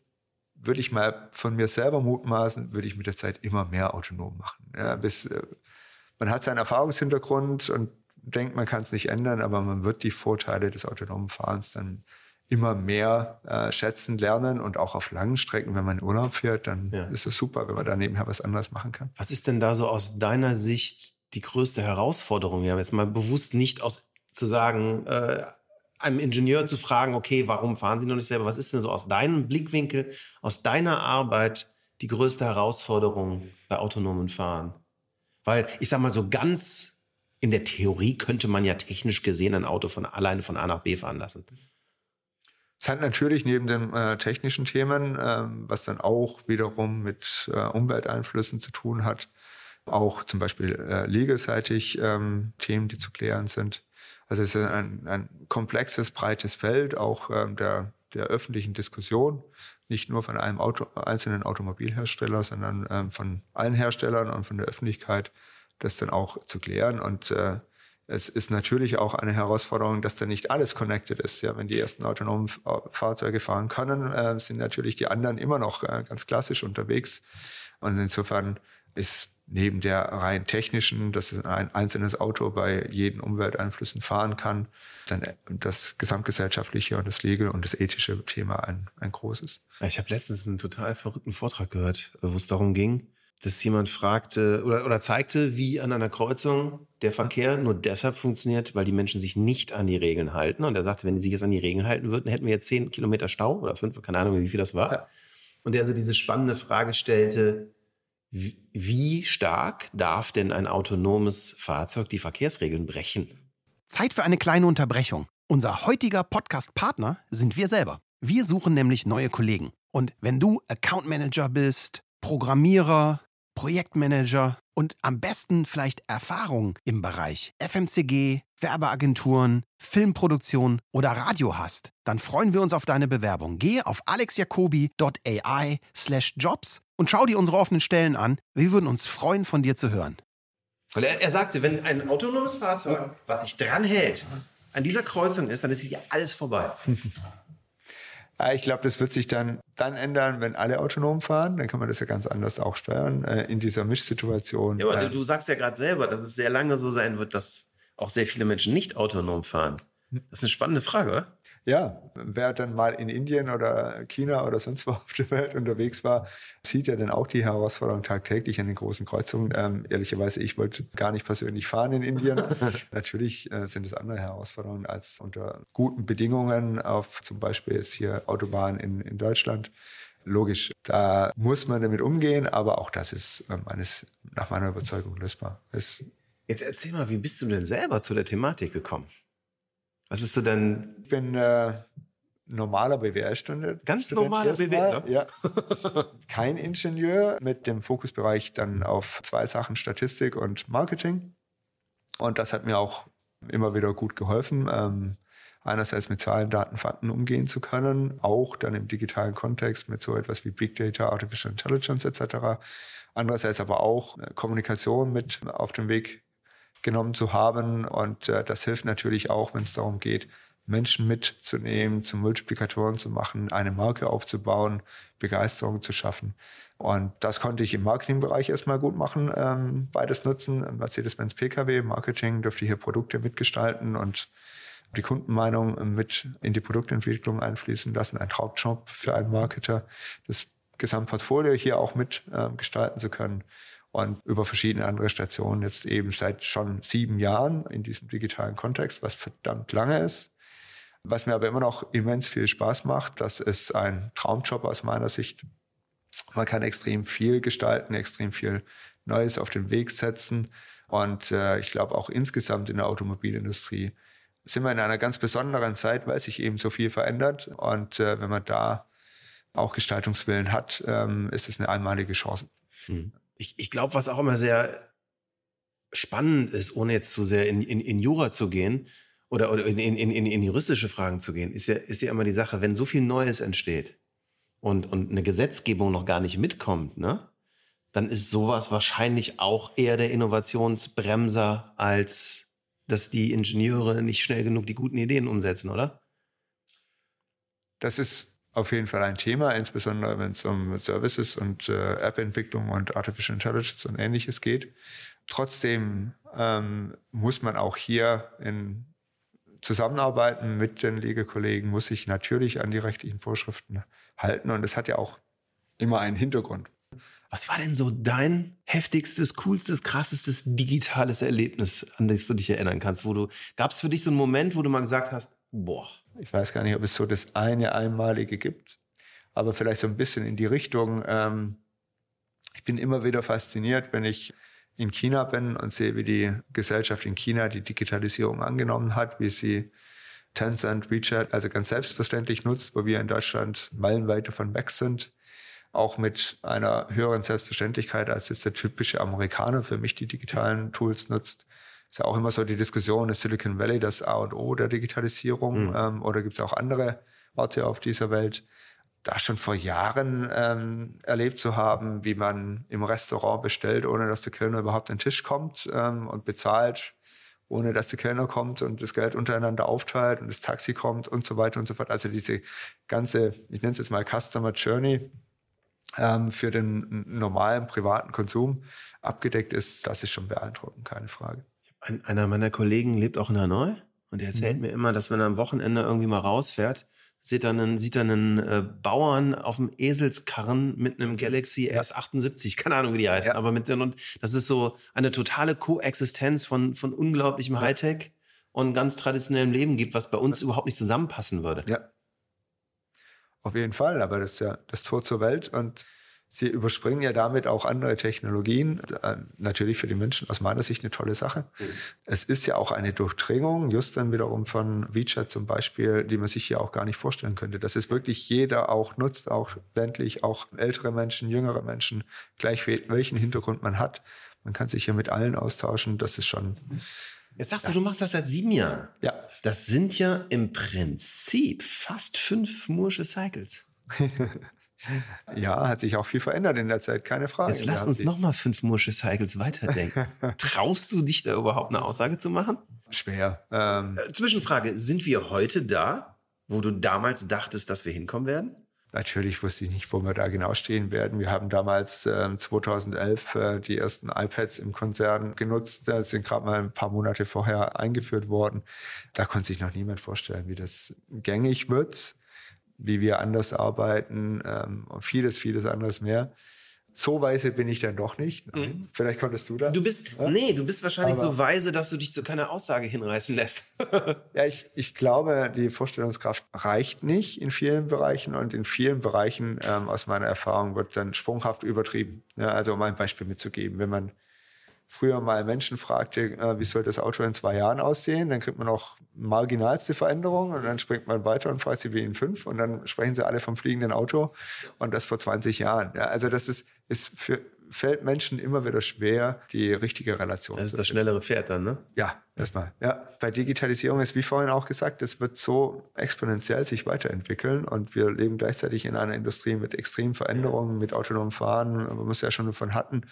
würde ich mal von mir selber mutmaßen, würde ich mit der Zeit immer mehr autonom machen. Ja, bis, äh, man hat seinen Erfahrungshintergrund und denkt, man kann es nicht ändern, aber man wird die Vorteile des autonomen Fahrens dann immer mehr äh, schätzen lernen und auch auf langen Strecken, wenn man in Urlaub fährt, dann ja. ist es super, wenn man da nebenher was anderes machen kann. Was ist denn da so aus deiner Sicht die größte Herausforderung? Wir haben jetzt mal bewusst nicht aus zu sagen, äh, einem Ingenieur zu fragen, okay, warum fahren Sie noch nicht selber? Was ist denn so aus deinem Blickwinkel, aus deiner Arbeit die größte Herausforderung bei autonomen Fahren? Weil ich sag mal so ganz in der Theorie könnte man ja technisch gesehen ein Auto von alleine von A nach B fahren lassen. Es hat natürlich neben den äh, technischen Themen, äh, was dann auch wiederum mit äh, Umwelteinflüssen zu tun hat, auch zum Beispiel äh, legelseitig ähm, Themen, die zu klären sind. Also es ist ein, ein komplexes, breites Feld auch ähm, der, der öffentlichen Diskussion, nicht nur von einem Auto, einzelnen Automobilhersteller, sondern ähm, von allen Herstellern und von der Öffentlichkeit, das dann auch zu klären. Und äh, es ist natürlich auch eine Herausforderung, dass da nicht alles connected ist. Ja, wenn die ersten autonomen Fahrzeuge fahren können, äh, sind natürlich die anderen immer noch äh, ganz klassisch unterwegs. Und insofern ist neben der rein technischen, dass ein einzelnes Auto bei jeden Umwelteinflüssen fahren kann, dann das gesamtgesellschaftliche und das legal und das ethische Thema ein, ein großes. Ich habe letztens einen total verrückten Vortrag gehört, wo es darum ging, dass jemand fragte oder, oder zeigte, wie an einer Kreuzung der Verkehr nur deshalb funktioniert, weil die Menschen sich nicht an die Regeln halten. Und er sagte, wenn die sich jetzt an die Regeln halten würden, hätten wir jetzt zehn Kilometer Stau oder fünf, keine Ahnung, wie viel das war. Ja. Und er so diese spannende Frage stellte, wie stark darf denn ein autonomes Fahrzeug die Verkehrsregeln brechen? Zeit für eine kleine Unterbrechung. Unser heutiger Podcast-Partner sind wir selber. Wir suchen nämlich neue Kollegen. Und wenn du Account Manager bist, Programmierer, Projektmanager und am besten vielleicht Erfahrung im Bereich FMCG, Werbeagenturen, Filmproduktion oder Radio hast, dann freuen wir uns auf deine Bewerbung. Gehe auf alexjacobi.ai/jobs und schau dir unsere offenen Stellen an. Wir würden uns freuen, von dir zu hören. Und er, er sagte, wenn ein autonomes Fahrzeug, was sich dran hält, an dieser Kreuzung ist, dann ist hier alles vorbei. Ah, ich glaube, das wird sich dann, dann ändern, wenn alle autonom fahren. Dann kann man das ja ganz anders auch steuern äh, in dieser Mischsituation. Ja, aber du, du sagst ja gerade selber, dass es sehr lange so sein wird, dass auch sehr viele Menschen nicht autonom fahren. Das ist eine spannende Frage, oder? Ja, wer dann mal in Indien oder China oder sonst wo auf der Welt unterwegs war, sieht ja dann auch die Herausforderung tagtäglich an den großen Kreuzungen. Ähm, ehrlicherweise, ich wollte gar nicht persönlich fahren in Indien. Natürlich äh, sind es andere Herausforderungen als unter guten Bedingungen auf zum Beispiel jetzt hier Autobahn in, in Deutschland. Logisch, da muss man damit umgehen, aber auch das ist ähm, eines, nach meiner Überzeugung lösbar. Es Jetzt erzähl mal, wie bist du denn selber zu der Thematik gekommen? Was ist so denn? Ich bin äh, normaler BWL-Student. Ganz normaler BWL? Ja. Kein Ingenieur mit dem Fokusbereich dann auf zwei Sachen, Statistik und Marketing. Und das hat mir auch immer wieder gut geholfen. Ähm, einerseits mit Zahlen, Daten, Fakten umgehen zu können, auch dann im digitalen Kontext mit so etwas wie Big Data, Artificial Intelligence etc. Andererseits aber auch äh, Kommunikation mit auf den Weg genommen zu haben. Und äh, das hilft natürlich auch, wenn es darum geht, Menschen mitzunehmen, zu Multiplikatoren zu machen, eine Marke aufzubauen, Begeisterung zu schaffen. Und das konnte ich im Marketingbereich erstmal gut machen, ähm, beides nutzen. Mercedes-Benz Pkw, Marketing dürfte hier Produkte mitgestalten und die Kundenmeinung mit in die Produktentwicklung einfließen lassen. Ein Traumjob für einen Marketer, das Gesamtportfolio hier auch mitgestalten äh, zu können und über verschiedene andere Stationen jetzt eben seit schon sieben Jahren in diesem digitalen Kontext, was verdammt lange ist. Was mir aber immer noch immens viel Spaß macht, das ist ein Traumjob aus meiner Sicht. Man kann extrem viel gestalten, extrem viel Neues auf den Weg setzen. Und äh, ich glaube auch insgesamt in der Automobilindustrie sind wir in einer ganz besonderen Zeit, weil sich eben so viel verändert. Und äh, wenn man da auch Gestaltungswillen hat, ähm, ist es eine einmalige Chance. Hm ich, ich glaube, was auch immer sehr spannend ist, ohne jetzt zu sehr in, in, in Jura zu gehen oder, oder in, in, in, in juristische Fragen zu gehen, ist ja, ist ja immer die Sache, wenn so viel Neues entsteht und, und eine Gesetzgebung noch gar nicht mitkommt, ne? dann ist sowas wahrscheinlich auch eher der Innovationsbremser, als dass die Ingenieure nicht schnell genug die guten Ideen umsetzen, oder? Das ist auf jeden Fall ein Thema, insbesondere wenn es um Services und äh, App-Entwicklung und Artificial Intelligence und ähnliches geht. Trotzdem ähm, muss man auch hier in Zusammenarbeiten mit den Ligekollegen, muss sich natürlich an die rechtlichen Vorschriften halten. Und es hat ja auch immer einen Hintergrund. Was war denn so dein heftigstes, coolstes, krassestes digitales Erlebnis, an das du dich erinnern kannst? Wo du, gab es für dich so einen Moment, wo du mal gesagt hast, boah. Ich weiß gar nicht, ob es so das eine einmalige gibt, aber vielleicht so ein bisschen in die Richtung. Ähm, ich bin immer wieder fasziniert, wenn ich in China bin und sehe, wie die Gesellschaft in China die Digitalisierung angenommen hat, wie sie Tencent, WeChat also ganz selbstverständlich nutzt, wo wir in Deutschland meilenweit davon weg sind auch mit einer höheren Selbstverständlichkeit, als jetzt der typische Amerikaner für mich die digitalen Tools nutzt. Ist ja auch immer so die Diskussion, ist Silicon Valley das A und O der Digitalisierung mhm. ähm, oder gibt es auch andere Orte auf dieser Welt? Da schon vor Jahren ähm, erlebt zu haben, wie man im Restaurant bestellt, ohne dass der Kellner überhaupt an den Tisch kommt ähm, und bezahlt, ohne dass der Kellner kommt und das Geld untereinander aufteilt und das Taxi kommt und so weiter und so fort. Also diese ganze, ich nenne es jetzt mal Customer Journey, ähm, für den normalen privaten Konsum abgedeckt ist, das ist schon beeindruckend, keine Frage. Ein, einer meiner Kollegen lebt auch in Hanoi und er erzählt mhm. mir immer, dass wenn er am Wochenende irgendwie mal rausfährt, sieht er einen, sieht er einen äh, Bauern auf dem Eselskarren mit einem Galaxy S78, keine Ahnung, wie die heißen, ja. aber mit und das ist so eine totale Koexistenz von, von unglaublichem Hightech und ganz traditionellem Leben gibt, was bei uns überhaupt nicht zusammenpassen würde. Ja, auf jeden Fall, aber das ist ja das Tor zur Welt und sie überspringen ja damit auch andere Technologien. Äh, natürlich für die Menschen aus meiner Sicht eine tolle Sache. Mhm. Es ist ja auch eine Durchdringung, just dann wiederum von WeChat zum Beispiel, die man sich hier auch gar nicht vorstellen könnte. Dass es wirklich jeder auch nutzt, auch ländlich, auch ältere Menschen, jüngere Menschen, gleich welchen Hintergrund man hat. Man kann sich hier mit allen austauschen. Das ist schon Jetzt sagst ja. du, du machst das seit sieben Jahren. Ja. Das sind ja im Prinzip fast fünf Mursche Cycles. ja, hat sich auch viel verändert in der Zeit, keine Frage. Jetzt lass uns nochmal fünf Mursche Cycles weiterdenken. Traust du dich da überhaupt eine Aussage zu machen? Schwer. Ähm, äh, Zwischenfrage, sind wir heute da, wo du damals dachtest, dass wir hinkommen werden? Natürlich wusste ich nicht, wo wir da genau stehen werden. Wir haben damals äh, 2011 äh, die ersten iPads im Konzern genutzt. Da sind gerade mal ein paar Monate vorher eingeführt worden. Da konnte sich noch niemand vorstellen, wie das gängig wird, wie wir anders arbeiten ähm, und vieles, vieles anderes mehr so weise bin ich dann doch nicht. Mhm. Vielleicht konntest du das. Du bist, ja? nee, du bist wahrscheinlich Aber, so weise, dass du dich zu keiner Aussage hinreißen lässt. ja, ich, ich glaube, die Vorstellungskraft reicht nicht in vielen Bereichen und in vielen Bereichen ähm, aus meiner Erfahrung wird dann sprunghaft übertrieben. Ja, also um ein Beispiel mitzugeben, wenn man früher mal Menschen fragte, äh, wie soll das Auto in zwei Jahren aussehen, dann kriegt man auch marginalste Veränderungen und dann springt man weiter und fragt sie wie in fünf und dann sprechen sie alle vom fliegenden Auto und das vor 20 Jahren. Ja, also das ist, ist für, fällt Menschen immer wieder schwer, die richtige Relation zu Das ist das schnellere Pferd dann, ne? Ja, erstmal. Ja. Bei Digitalisierung ist, wie vorhin auch gesagt, es wird so exponentiell sich weiterentwickeln und wir leben gleichzeitig in einer Industrie mit extremen Veränderungen, mit autonomem Fahren, man muss ja schon davon hatten,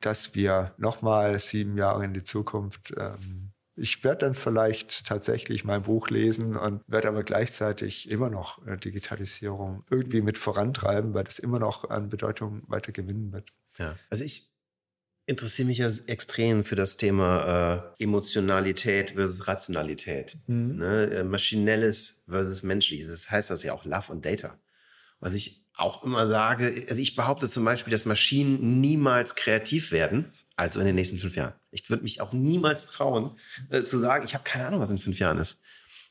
dass wir nochmal sieben Jahre in die Zukunft ähm, ich werde dann vielleicht tatsächlich mein Buch lesen und werde aber gleichzeitig immer noch äh, Digitalisierung irgendwie mit vorantreiben, weil das immer noch an Bedeutung weiter gewinnen wird. Ja, also ich interessiere mich ja extrem für das Thema äh, Emotionalität versus Rationalität. Mhm. Ne? Äh, maschinelles versus menschliches. Das heißt das ja auch Love und Data. Was ich auch immer sage, also ich behaupte zum Beispiel, dass Maschinen niemals kreativ werden, also in den nächsten fünf Jahren. Ich würde mich auch niemals trauen, äh, zu sagen, ich habe keine Ahnung, was in fünf Jahren ist.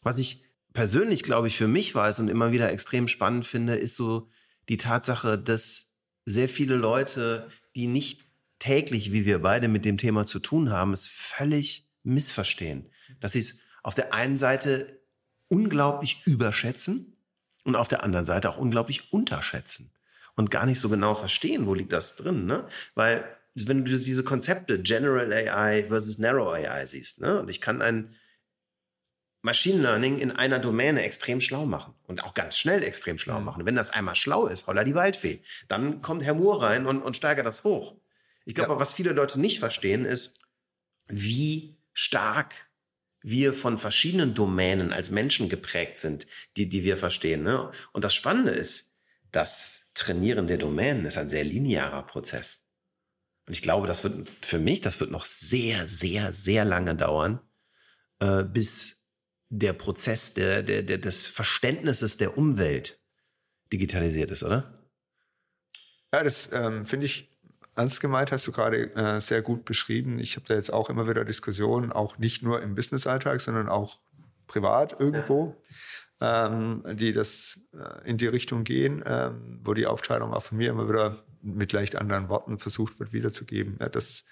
Was ich persönlich, glaube ich, für mich weiß und immer wieder extrem spannend finde, ist so die Tatsache, dass sehr viele Leute, die nicht täglich, wie wir beide mit dem Thema zu tun haben, es völlig missverstehen. Dass sie es auf der einen Seite unglaublich überschätzen und auf der anderen Seite auch unglaublich unterschätzen und gar nicht so genau verstehen, wo liegt das drin. Ne? Weil wenn du diese Konzepte General AI versus Narrow AI siehst, ne? und ich kann ein Machine Learning in einer Domäne extrem schlau machen und auch ganz schnell extrem schlau mhm. machen. wenn das einmal schlau ist, holla die Waldfee, dann kommt Herr Moore rein und, und steigert das hoch. Ich glaube, ja. was viele Leute nicht verstehen, ist, wie stark wir von verschiedenen Domänen als Menschen geprägt sind, die, die wir verstehen. Ne? Und das Spannende ist, das Trainieren der Domänen ist ein sehr linearer Prozess. Und ich glaube, das wird für mich, das wird noch sehr, sehr, sehr lange dauern, äh, bis der Prozess der, der, der, des Verständnisses der Umwelt digitalisiert ist, oder? Ja, das ähm, finde ich ernst gemeint, hast du gerade äh, sehr gut beschrieben. Ich habe da jetzt auch immer wieder Diskussionen, auch nicht nur im Business-Alltag, sondern auch privat irgendwo, ja. ähm, die das äh, in die Richtung gehen, ähm, wo die Aufteilung auch von mir immer wieder mit leicht anderen Worten versucht wird wiederzugeben. Ja, das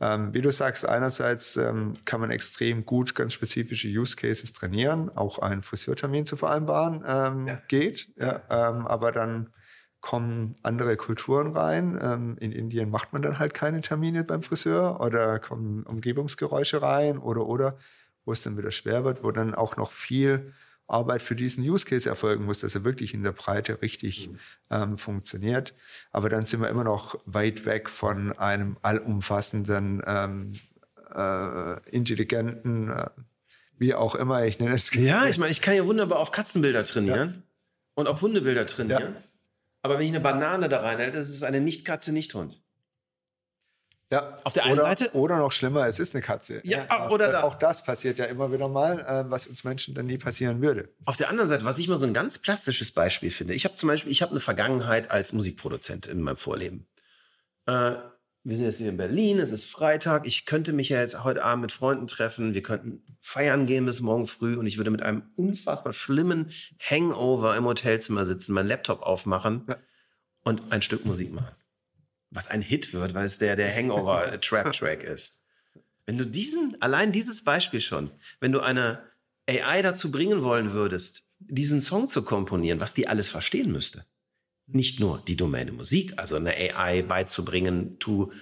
ähm, wie du sagst, einerseits ähm, kann man extrem gut ganz spezifische Use Cases trainieren, auch einen Friseurtermin zu vereinbaren ähm, ja. geht, ja, ähm, aber dann kommen andere Kulturen rein. Ähm, in Indien macht man dann halt keine Termine beim Friseur oder kommen Umgebungsgeräusche rein oder oder, wo es dann wieder schwer wird, wo dann auch noch viel Arbeit für diesen Use Case erfolgen muss, dass er wirklich in der Breite richtig mhm. ähm, funktioniert. Aber dann sind wir immer noch weit weg von einem allumfassenden, ähm, äh, intelligenten, äh, wie auch immer ich nenne es. Ja, ich meine, ich kann ja wunderbar auf Katzenbilder trainieren ja. und auf Hundebilder trainieren. Ja. Aber wenn ich eine Banane da reinhalte, das ist eine Nicht-Katze, Nicht-Hund. Ja. Auf der einen oder, Seite. Oder noch schlimmer, es ist eine Katze. Ja, ja oder auch, das. Auch das passiert ja immer wieder mal, äh, was uns Menschen dann nie passieren würde. Auf der anderen Seite, was ich mal so ein ganz plastisches Beispiel finde. Ich habe zum Beispiel, ich habe eine Vergangenheit als Musikproduzent in meinem Vorleben. Äh, wir sind jetzt hier in Berlin, es ist Freitag. Ich könnte mich ja jetzt heute Abend mit Freunden treffen. Wir könnten feiern gehen bis morgen früh und ich würde mit einem unfassbar schlimmen Hangover im Hotelzimmer sitzen, meinen Laptop aufmachen ja. und ein Stück Musik machen was ein Hit wird, weil es der, der Hangover-Trap-Track ist. Wenn du diesen, allein dieses Beispiel schon, wenn du eine AI dazu bringen wollen würdest, diesen Song zu komponieren, was die alles verstehen müsste. Nicht nur die Domäne Musik, also eine AI beizubringen, tu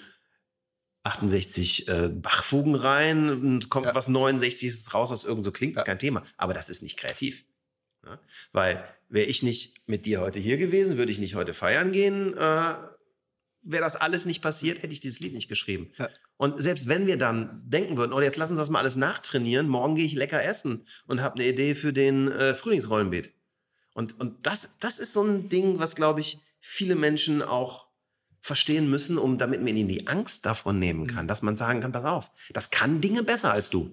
68 äh, Bachfugen rein und kommt ja. was 69 raus, was irgend so klingt, ja. kein Thema. Aber das ist nicht kreativ. Ja? Weil wäre ich nicht mit dir heute hier gewesen, würde ich nicht heute feiern gehen, äh, wäre das alles nicht passiert, hätte ich dieses Lied nicht geschrieben. Ja. Und selbst wenn wir dann denken würden, oh, jetzt lassen uns das mal alles nachtrainieren, morgen gehe ich lecker essen und habe eine Idee für den äh, Frühlingsrollenbeet. Und, und das, das ist so ein Ding, was, glaube ich, viele Menschen auch verstehen müssen, um damit man ihnen die Angst davon nehmen kann, mhm. dass man sagen kann, pass auf, das kann Dinge besser als du.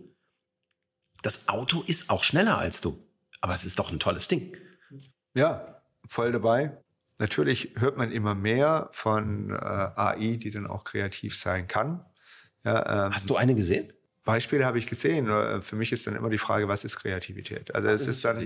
Das Auto ist auch schneller als du. Aber es ist doch ein tolles Ding. Ja, voll dabei. Natürlich hört man immer mehr von äh, AI, die dann auch kreativ sein kann. Ja, ähm, Hast du eine gesehen? Beispiele habe ich gesehen. Für mich ist dann immer die Frage, was ist Kreativität? Also es ist, ist dann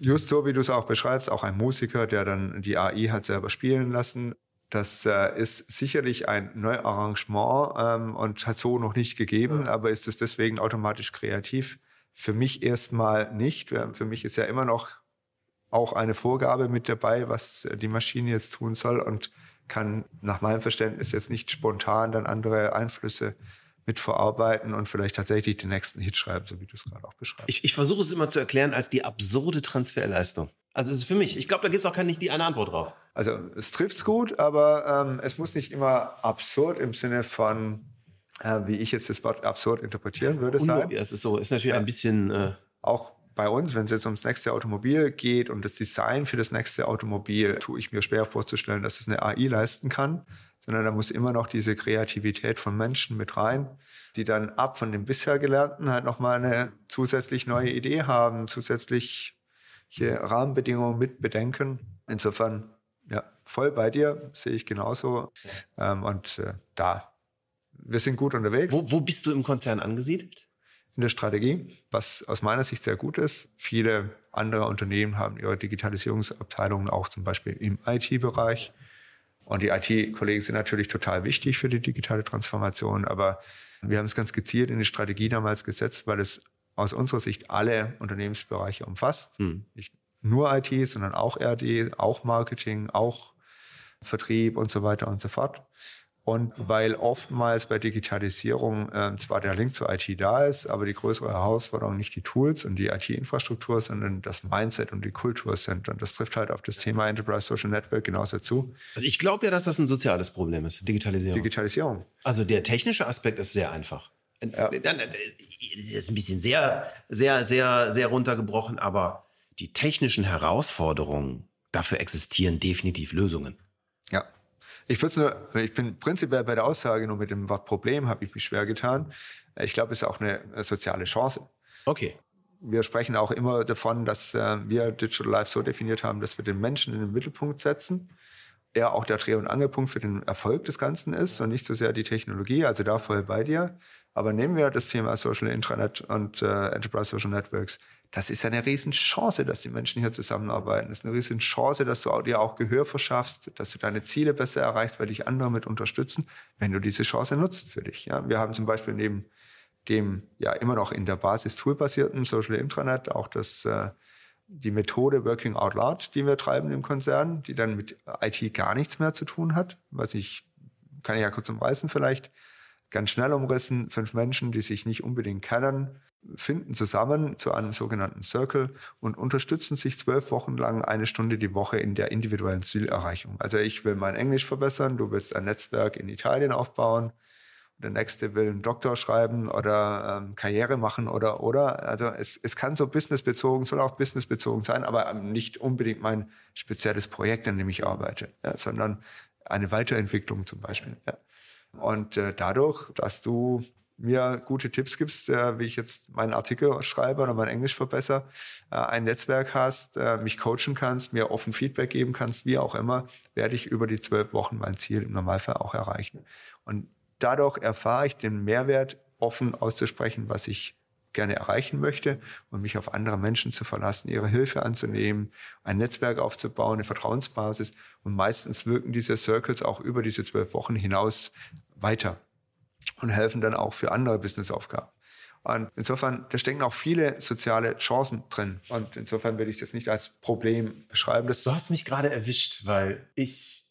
just so, wie du es auch beschreibst, auch ein Musiker, der dann die AI hat selber spielen lassen. Das äh, ist sicherlich ein Neuarrangement ähm, und hat so noch nicht gegeben, ja. aber ist es deswegen automatisch kreativ? Für mich erstmal nicht. Für mich ist ja immer noch auch eine Vorgabe mit dabei, was die Maschine jetzt tun soll und kann nach meinem Verständnis jetzt nicht spontan dann andere Einflüsse mit verarbeiten und vielleicht tatsächlich den nächsten Hit schreiben, so wie du es gerade auch beschreibst. Ich, ich versuche es immer zu erklären als die absurde Transferleistung. Also es ist für mich. Ich glaube, da gibt es auch keine, nicht die eine Antwort drauf. Also es trifft's gut, aber ähm, es muss nicht immer absurd im Sinne von, äh, wie ich jetzt das Wort absurd interpretieren würde, sein. Es ist so, ist natürlich ja. ein bisschen. Äh auch bei uns, wenn es jetzt ums nächste Automobil geht und das Design für das nächste Automobil, tue ich mir schwer vorzustellen, dass es eine AI leisten kann, sondern da muss immer noch diese Kreativität von Menschen mit rein, die dann ab von dem bisher Gelernten halt nochmal eine zusätzlich neue Idee haben, zusätzliche Rahmenbedingungen mit bedenken. Insofern, ja, voll bei dir, sehe ich genauso. Ähm, und äh, da, wir sind gut unterwegs. Wo, wo bist du im Konzern angesiedelt? In der Strategie, was aus meiner Sicht sehr gut ist. Viele andere Unternehmen haben ihre Digitalisierungsabteilungen auch zum Beispiel im IT-Bereich. Und die IT-Kollegen sind natürlich total wichtig für die digitale Transformation. Aber wir haben es ganz gezielt in die Strategie damals gesetzt, weil es aus unserer Sicht alle Unternehmensbereiche umfasst. Hm. Nicht nur IT, sondern auch RD, auch Marketing, auch Vertrieb und so weiter und so fort. Und weil oftmals bei Digitalisierung äh, zwar der Link zur IT da ist, aber die größere Herausforderung nicht die Tools und die IT-Infrastruktur, sondern das Mindset und die Kultur sind. Und das trifft halt auf das Thema Enterprise Social Network genauso zu. Also ich glaube ja, dass das ein soziales Problem ist, Digitalisierung. Digitalisierung. Also der technische Aspekt ist sehr einfach. Ja. Das ist ein bisschen sehr, sehr, sehr, sehr runtergebrochen, aber die technischen Herausforderungen, dafür existieren definitiv Lösungen. Ja. Ich nur, ich bin prinzipiell bei der Aussage nur mit dem Wort Problem habe ich mich schwer getan. Ich glaube, es ist auch eine soziale Chance. Okay. Wir sprechen auch immer davon, dass äh, wir Digital Life so definiert haben, dass wir den Menschen in den Mittelpunkt setzen. Er auch der Dreh- und Angelpunkt für den Erfolg des Ganzen ist und nicht so sehr die Technologie. Also da voll bei dir. Aber nehmen wir das Thema Social Intranet und äh, Enterprise Social Networks. Das ist eine Riesenchance, dass die Menschen hier zusammenarbeiten. Das ist eine Riesenchance, dass du dir auch Gehör verschaffst, dass du deine Ziele besser erreichst, weil dich andere mit unterstützen, wenn du diese Chance nutzt für dich. Ja, wir haben zum Beispiel neben dem ja immer noch in der Basis toolbasierten Social Intranet auch das äh, die Methode Working Out Loud, die wir treiben im Konzern, die dann mit IT gar nichts mehr zu tun hat, was ich kann ich ja kurz umreißen vielleicht ganz schnell umrissen. Fünf Menschen, die sich nicht unbedingt kennen, finden zusammen zu einem sogenannten Circle und unterstützen sich zwölf Wochen lang eine Stunde die Woche in der individuellen Zielerreichung. Also ich will mein Englisch verbessern, du willst ein Netzwerk in Italien aufbauen, der nächste will einen Doktor schreiben oder ähm, Karriere machen oder oder. Also es, es kann so businessbezogen, soll auch businessbezogen sein, aber nicht unbedingt mein spezielles Projekt, an dem ich arbeite, ja, sondern eine Weiterentwicklung zum Beispiel. Ja. Und äh, dadurch, dass du mir gute Tipps gibst, äh, wie ich jetzt meinen Artikel schreibe oder mein Englisch verbessere, äh, ein Netzwerk hast, äh, mich coachen kannst, mir offen Feedback geben kannst, wie auch immer, werde ich über die zwölf Wochen mein Ziel im Normalfall auch erreichen. Und dadurch erfahre ich den Mehrwert, offen auszusprechen, was ich gerne erreichen möchte und mich auf andere Menschen zu verlassen, ihre Hilfe anzunehmen, ein Netzwerk aufzubauen, eine Vertrauensbasis. Und meistens wirken diese Circles auch über diese zwölf Wochen hinaus weiter und helfen dann auch für andere Businessaufgaben. Und insofern, da stecken auch viele soziale Chancen drin. Und insofern würde ich das nicht als Problem beschreiben. du hast mich gerade erwischt, weil ich,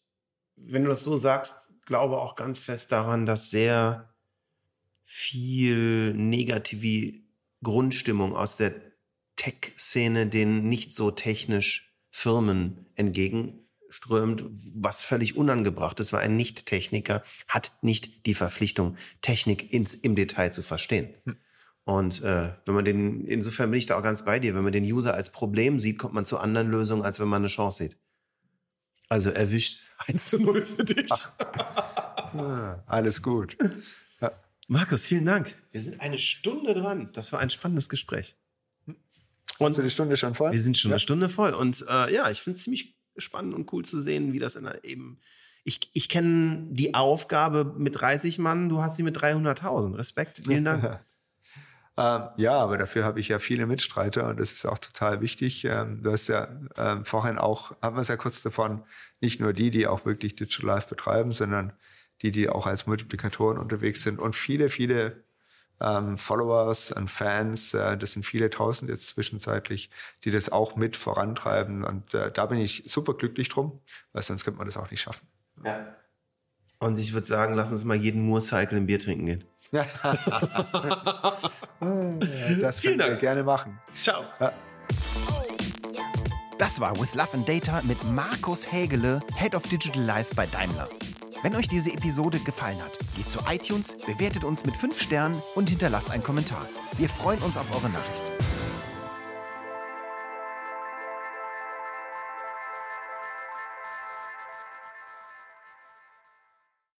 wenn du das so sagst, glaube auch ganz fest daran, dass sehr viel negative Grundstimmung aus der Tech-Szene den nicht so technisch Firmen entgegen strömt, was völlig unangebracht ist, weil ein Nicht-Techniker hat nicht die Verpflichtung, Technik ins, im Detail zu verstehen. Hm. Und äh, wenn man den, insofern bin ich da auch ganz bei dir, wenn man den User als Problem sieht, kommt man zu anderen Lösungen, als wenn man eine Chance sieht. Also erwischt 1 zu 0 für dich. ja, alles gut. Markus, vielen Dank. Wir sind eine Stunde dran. Das war ein spannendes Gespräch. Und die Stunde schon voll? Wir sind schon ja. eine Stunde voll. Und äh, ja, ich finde es ziemlich spannend und cool zu sehen, wie das in der eben. Ich, ich kenne die Aufgabe mit 30 Mann, du hast sie mit 300.000. Respekt, vielen Dank. ähm, ja, aber dafür habe ich ja viele Mitstreiter und das ist auch total wichtig. Ähm, du hast ja ähm, vorhin auch, haben wir es ja kurz davon, nicht nur die, die auch wirklich Digital Life betreiben, sondern die, die auch als Multiplikatoren unterwegs sind und viele, viele ähm, Followers und Fans, äh, das sind viele tausend jetzt zwischenzeitlich, die das auch mit vorantreiben. Und äh, da bin ich super glücklich drum, weil sonst könnte man das auch nicht schaffen. Ja. Und ich würde sagen, lass uns mal jeden Moorcycle ein Bier trinken gehen. das können wir gerne machen. Ciao. Ja. Das war With Love and Data mit Markus Hägele, Head of Digital Life bei Daimler. Wenn euch diese Episode gefallen hat, geht zu iTunes, bewertet uns mit 5 Sternen und hinterlasst einen Kommentar. Wir freuen uns auf eure Nachricht.